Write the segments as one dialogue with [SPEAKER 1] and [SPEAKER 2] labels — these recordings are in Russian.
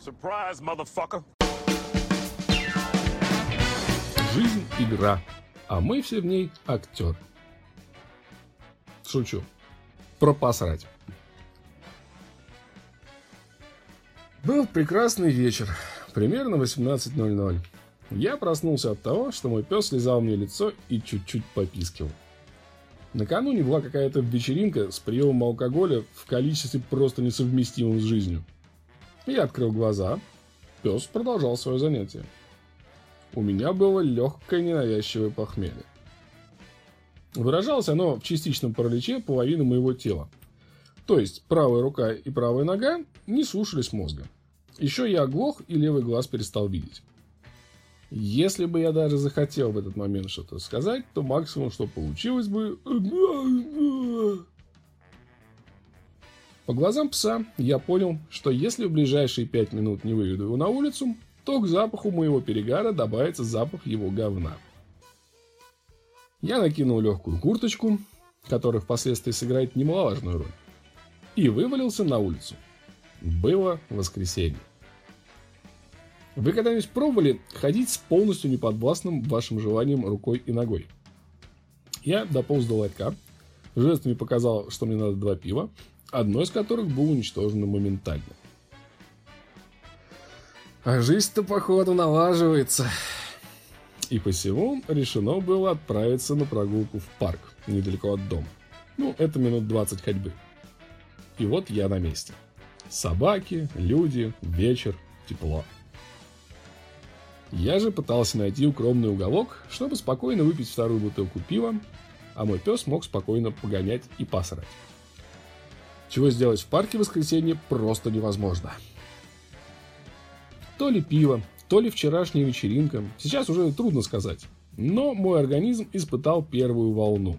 [SPEAKER 1] Surprise, motherfucker!
[SPEAKER 2] Жизнь – игра, а мы все в ней актер. Шучу. Про посрать. Был прекрасный вечер, примерно 18.00. Я проснулся от того, что мой пес слезал мне лицо и чуть-чуть попискивал. Накануне была какая-то вечеринка с приемом алкоголя в количестве просто несовместимым с жизнью. Я открыл глаза. Пес продолжал свое занятие. У меня было легкое ненавязчивое похмелье. Выражалось оно в частичном параличе половины моего тела. То есть правая рука и правая нога не слушались мозга. Еще я оглох и левый глаз перестал видеть. Если бы я даже захотел в этот момент что-то сказать, то максимум, что получилось бы... По глазам пса я понял, что если в ближайшие пять минут не выведу его на улицу, то к запаху моего перегара добавится запах его говна. Я накинул легкую курточку, которая впоследствии сыграет немаловажную роль, и вывалился на улицу. Было воскресенье. Вы когда-нибудь пробовали ходить с полностью неподвластным вашим желанием рукой и ногой? Я дополз до ларька, жестами показал, что мне надо два пива, одно из которых было уничтожено моментально. А жизнь-то, походу, налаживается. И посему решено было отправиться на прогулку в парк, недалеко от дома. Ну, это минут 20 ходьбы. И вот я на месте. Собаки, люди, вечер, тепло. Я же пытался найти укромный уголок, чтобы спокойно выпить вторую бутылку пива, а мой пес мог спокойно погонять и посрать. Чего сделать в парке в воскресенье просто невозможно. То ли пиво, то ли вчерашняя вечеринка, сейчас уже трудно сказать. Но мой организм испытал первую волну.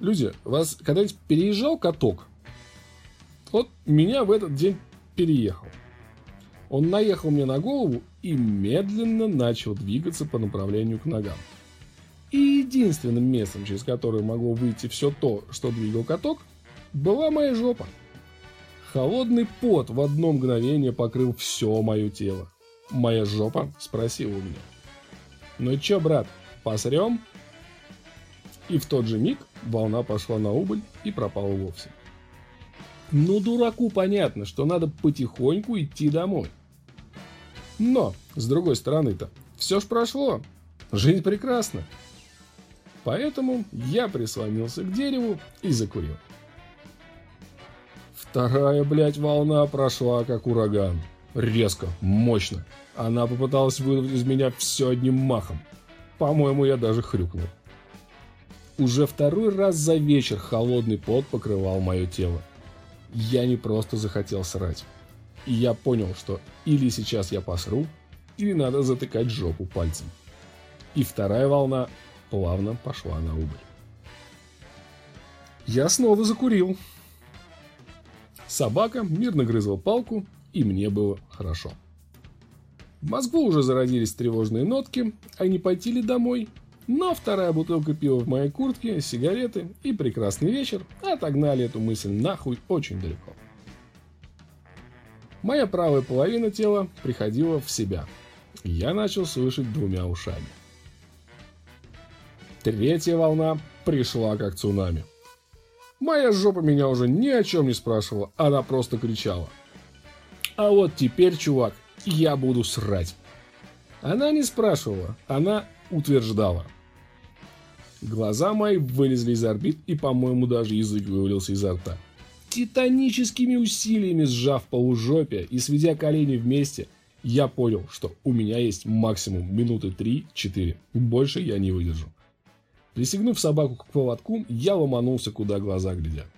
[SPEAKER 2] Люди, вас когда-нибудь переезжал каток? Вот меня в этот день переехал. Он наехал мне на голову и медленно начал двигаться по направлению к ногам. И единственным местом, через которое могло выйти все то, что двигал каток, была моя жопа. Холодный пот в одно мгновение покрыл все мое тело. Моя жопа спросила у меня. Ну чё, брат, посрем? И в тот же миг волна пошла на убыль и пропала вовсе. Ну, дураку понятно, что надо потихоньку идти домой. Но, с другой стороны-то, все ж прошло. Жизнь прекрасна. Поэтому я прислонился к дереву и закурил. Вторая, блядь, волна прошла как ураган. Резко, мощно. Она попыталась выдать из меня все одним махом. По-моему, я даже хрюкнул. Уже второй раз за вечер холодный пот покрывал мое тело. Я не просто захотел срать. И я понял, что или сейчас я посру, или надо затыкать жопу пальцем. И вторая волна плавно пошла на убыль. Я снова закурил. Собака мирно грызла палку, и мне было хорошо. В мозгу уже зародились тревожные нотки, а не пойти ли домой? Но вторая бутылка пива в моей куртке, сигареты и прекрасный вечер отогнали эту мысль нахуй очень далеко. Моя правая половина тела приходила в себя. Я начал слышать двумя ушами. Третья волна пришла как цунами. Моя жопа меня уже ни о чем не спрашивала, она просто кричала. А вот теперь, чувак, я буду срать. Она не спрашивала, она утверждала. Глаза мои вылезли из орбит, и, по-моему, даже язык вывалился изо рта. Титаническими усилиями сжав полужопие и сведя колени вместе, я понял, что у меня есть максимум минуты 3-4. Больше я не выдержу. Присягнув собаку к поводку, я ломанулся, куда глаза глядят.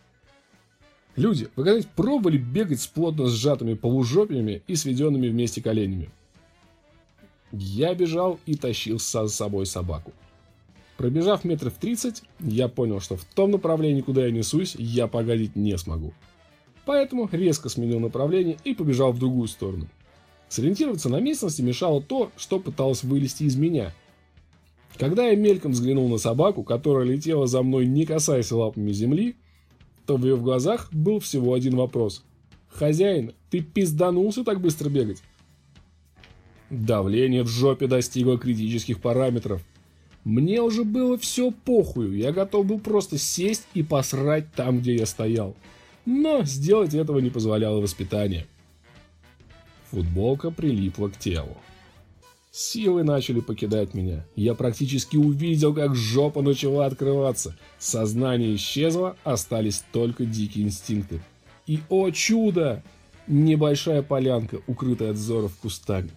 [SPEAKER 2] Люди, вы когда-нибудь пробовали бегать с плотно сжатыми полужопиями и сведенными вместе коленями? Я бежал и тащил с собой собаку. Пробежав метров 30, я понял, что в том направлении, куда я несусь, я погодить не смогу. Поэтому резко сменил направление и побежал в другую сторону. Сориентироваться на местности мешало то, что пыталось вылезти из меня. Когда я мельком взглянул на собаку, которая летела за мной, не касаясь лапами земли, то в ее глазах был всего один вопрос. «Хозяин, ты пизданулся так быстро бегать?» Давление в жопе достигло критических параметров. Мне уже было все похую, я готов был просто сесть и посрать там, где я стоял. Но сделать этого не позволяло воспитание. Футболка прилипла к телу. Силы начали покидать меня. Я практически увидел, как жопа начала открываться. Сознание исчезло, остались только дикие инстинкты. И, о чудо! Небольшая полянка, укрытая от взоров кустами.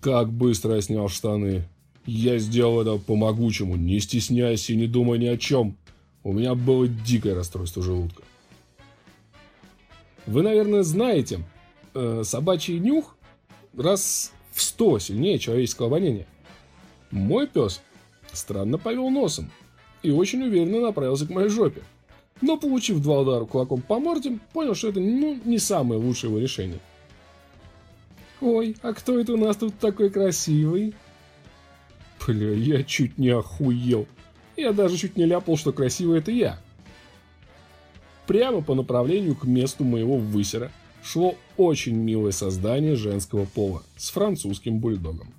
[SPEAKER 2] Как быстро я снял штаны. Я сделал это по-могучему, не стесняясь и не думая ни о чем. У меня было дикое расстройство желудка. Вы, наверное, знаете, э, собачий нюх раз в сто сильнее человеческого обоняния. Мой пес странно повел носом и очень уверенно направился к моей жопе. Но, получив два удара кулаком по морде, понял, что это ну, не самое лучшее его решение. «Ой, а кто это у нас тут такой красивый?» Бля, я чуть не охуел. Я даже чуть не ляпал, что красивый это я. Прямо по направлению к месту моего высера шло очень милое создание женского пола с французским бульдогом.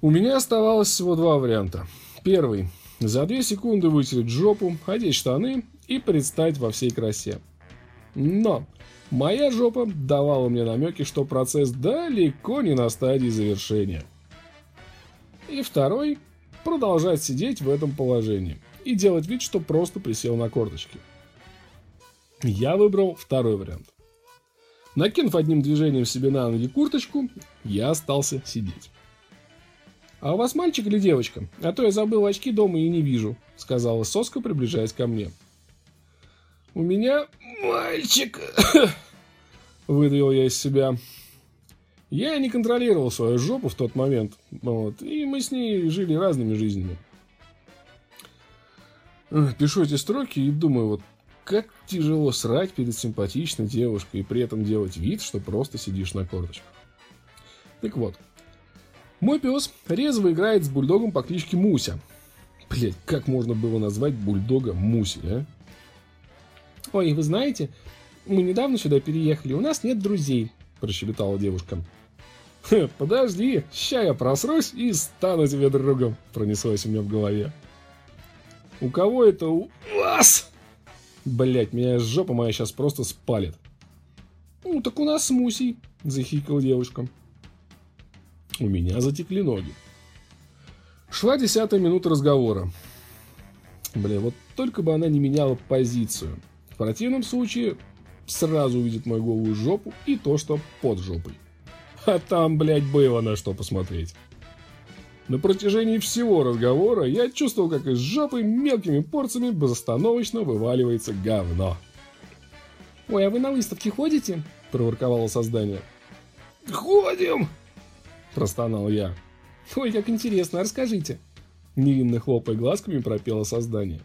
[SPEAKER 2] У меня оставалось всего два варианта. Первый. За две секунды вытереть жопу, одеть штаны и представить во всей красе. Но моя жопа давала мне намеки, что процесс далеко не на стадии завершения. И второй – продолжать сидеть в этом положении и делать вид, что просто присел на корточки. Я выбрал второй вариант. Накинув одним движением себе на ноги курточку, я остался сидеть. «А у вас мальчик или девочка? А то я забыл очки дома и не вижу», — сказала соска, приближаясь ко мне. «У меня мальчик», — выдавил я из себя. Я не контролировал свою жопу в тот момент, вот, и мы с ней жили разными жизнями. Пишу эти строки и думаю, вот как тяжело срать перед симпатичной девушкой и при этом делать вид, что просто сидишь на корточках. Так вот, мой пес резво играет с бульдогом по кличке Муся. Блять, как можно было назвать бульдога Муси, а? Ой, вы знаете, мы недавно сюда переехали, у нас нет друзей, прощебетала девушка. «Подожди, ща я просрусь и стану тебе другом», — пронеслось у меня в голове. «У кого это у вас?» Блять, меня жопа моя сейчас просто спалит. «Ну, так у нас Мусей», — захикала девушка. У меня затекли ноги. Шла десятая минута разговора. Бля, вот только бы она не меняла позицию. В противном случае сразу увидит мою голую жопу и то, что под жопой. А там, блядь, было на что посмотреть. На протяжении всего разговора я чувствовал, как из жопы мелкими порциями безостановочно вываливается говно. «Ой, а вы на выставке ходите?» – проворковало создание. «Ходим!» – простонал я. «Ой, как интересно, расскажите!» Невинно хлопая глазками пропело создание.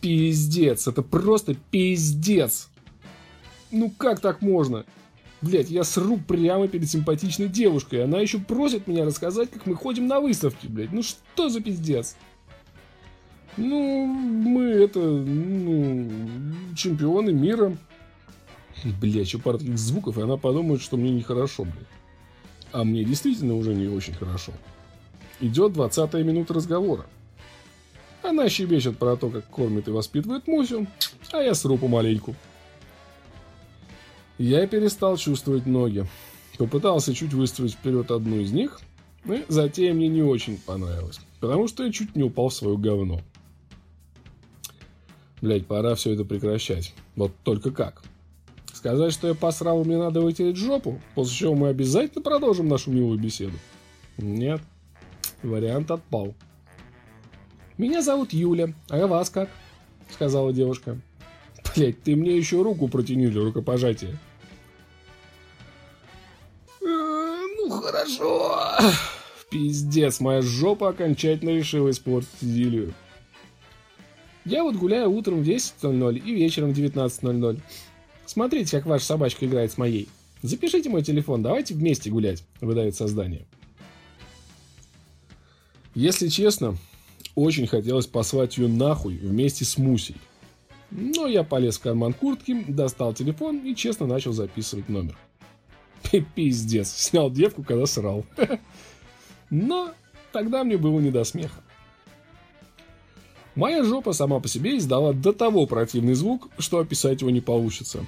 [SPEAKER 2] «Пиздец, это просто пиздец!» «Ну как так можно?» Блять, я сру прямо перед симпатичной девушкой. Она еще просит меня рассказать, как мы ходим на выставки, блядь. Ну что за пиздец? Ну, мы это, ну, чемпионы мира. Блять, еще пара таких звуков, и она подумает, что мне нехорошо, блядь. А мне действительно уже не очень хорошо. Идет 20 минута разговора. Она щебечет про то, как кормит и воспитывает Мусю, а я сру помаленьку. Я перестал чувствовать ноги. Попытался чуть выставить вперед одну из них, и затея мне не очень понравилась, потому что я чуть не упал в свое говно. Блять, пора все это прекращать. Вот только как? Сказать, что я посрал, мне надо вытереть жопу, после чего мы обязательно продолжим нашу милую беседу? Нет. Вариант отпал. «Меня зовут Юля, а вас как?» — сказала девушка. Блять, ты мне еще руку протяни для рукопожатия. Э, ну хорошо. Пиздец, моя жопа окончательно решила испортить идиллию. Я вот гуляю утром в 10.00 и вечером в 19.00. Смотрите, как ваша собачка играет с моей. Запишите мой телефон, давайте вместе гулять, выдает создание. Если честно, очень хотелось послать ее нахуй вместе с Мусей. Но я полез в карман куртки, достал телефон и честно начал записывать номер. Пиздец, снял девку, когда срал. Но тогда мне было не до смеха. Моя жопа сама по себе издала до того противный звук, что описать его не получится.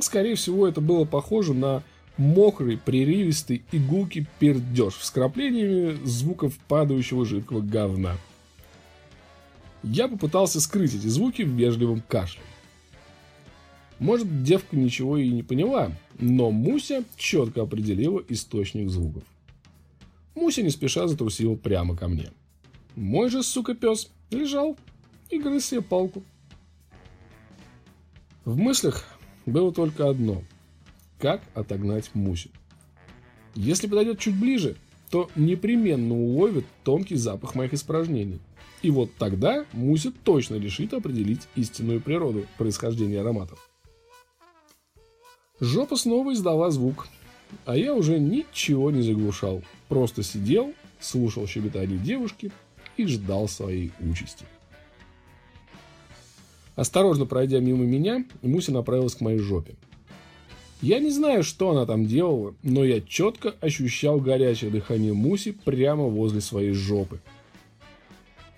[SPEAKER 2] Скорее всего, это было похоже на мокрый, прерывистый и гулкий пердеж с краплениями звуков падающего жидкого говна. Я попытался скрыть эти звуки в вежливом кашле. Может, девка ничего и не поняла, но Муся четко определила источник звуков. Муся не спеша затрусила прямо ко мне. Мой же, сука, пес лежал и грыз себе палку. В мыслях было только одно – как отогнать Мусю. Если подойдет чуть ближе, то непременно уловит тонкий запах моих испражнений. И вот тогда Муся точно решит определить истинную природу происхождения ароматов. Жопа снова издала звук, а я уже ничего не заглушал. Просто сидел, слушал щебетание девушки и ждал своей участи. Осторожно пройдя мимо меня, Муся направилась к моей жопе. Я не знаю, что она там делала, но я четко ощущал горячее дыхание Муси прямо возле своей жопы.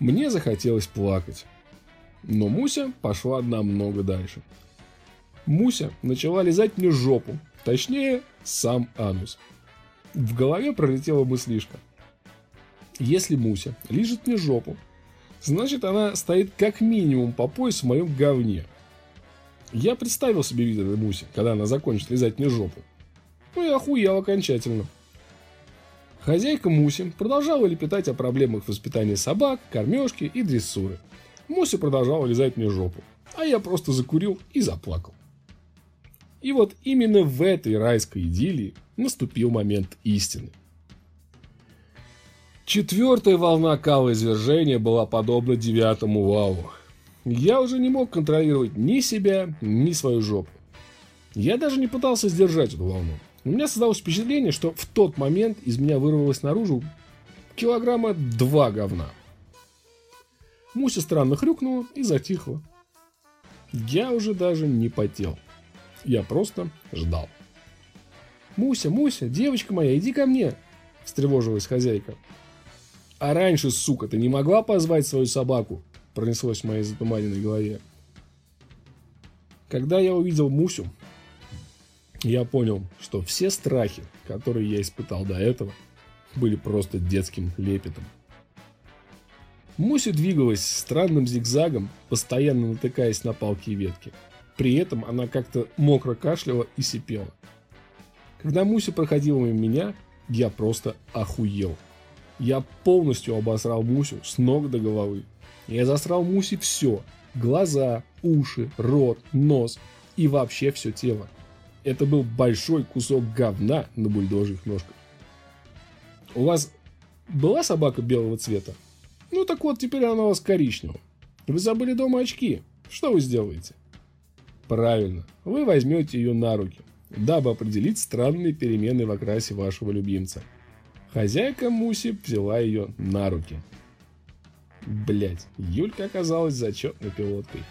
[SPEAKER 2] Мне захотелось плакать. Но Муся пошла намного дальше. Муся начала лизать мне жопу, точнее, сам анус. В голове пролетела мыслишка. Если Муся лижет мне жопу, значит она стоит как минимум по пояс в моем говне – я представил себе вид этой Муси, когда она закончит лизать мне жопу. Ну и охуел окончательно. Хозяйка Муси продолжала лепетать о проблемах воспитания собак, кормежки и дрессуры. Муси продолжала лизать мне жопу, а я просто закурил и заплакал. И вот именно в этой райской идиллии наступил момент истины. Четвертая волна кала извержения была подобна девятому валу я уже не мог контролировать ни себя, ни свою жопу. Я даже не пытался сдержать эту волну. У меня создалось впечатление, что в тот момент из меня вырвалось наружу килограмма два говна. Муся странно хрюкнула и затихла. Я уже даже не потел. Я просто ждал. «Муся, Муся, девочка моя, иди ко мне!» – встревожилась хозяйка. «А раньше, сука, ты не могла позвать свою собаку?» Пронеслось в моей затуманенной голове. Когда я увидел Мусю, я понял, что все страхи, которые я испытал до этого, были просто детским лепетом. Муся двигалась странным зигзагом, постоянно натыкаясь на палки и ветки. При этом она как-то мокро кашляла и сипела. Когда Муся проходила мимо меня, я просто охуел. Я полностью обосрал Мусю с ног до головы. Я засрал Муси все. Глаза, уши, рот, нос и вообще все тело. Это был большой кусок говна на бульдожьих ножках. У вас была собака белого цвета? Ну так вот, теперь она у вас коричневая. Вы забыли дома очки. Что вы сделаете? Правильно, вы возьмете ее на руки, дабы определить странные перемены в окрасе вашего любимца. Хозяйка Муси взяла ее на руки. Блять, Юлька оказалась зачетной пилоткой.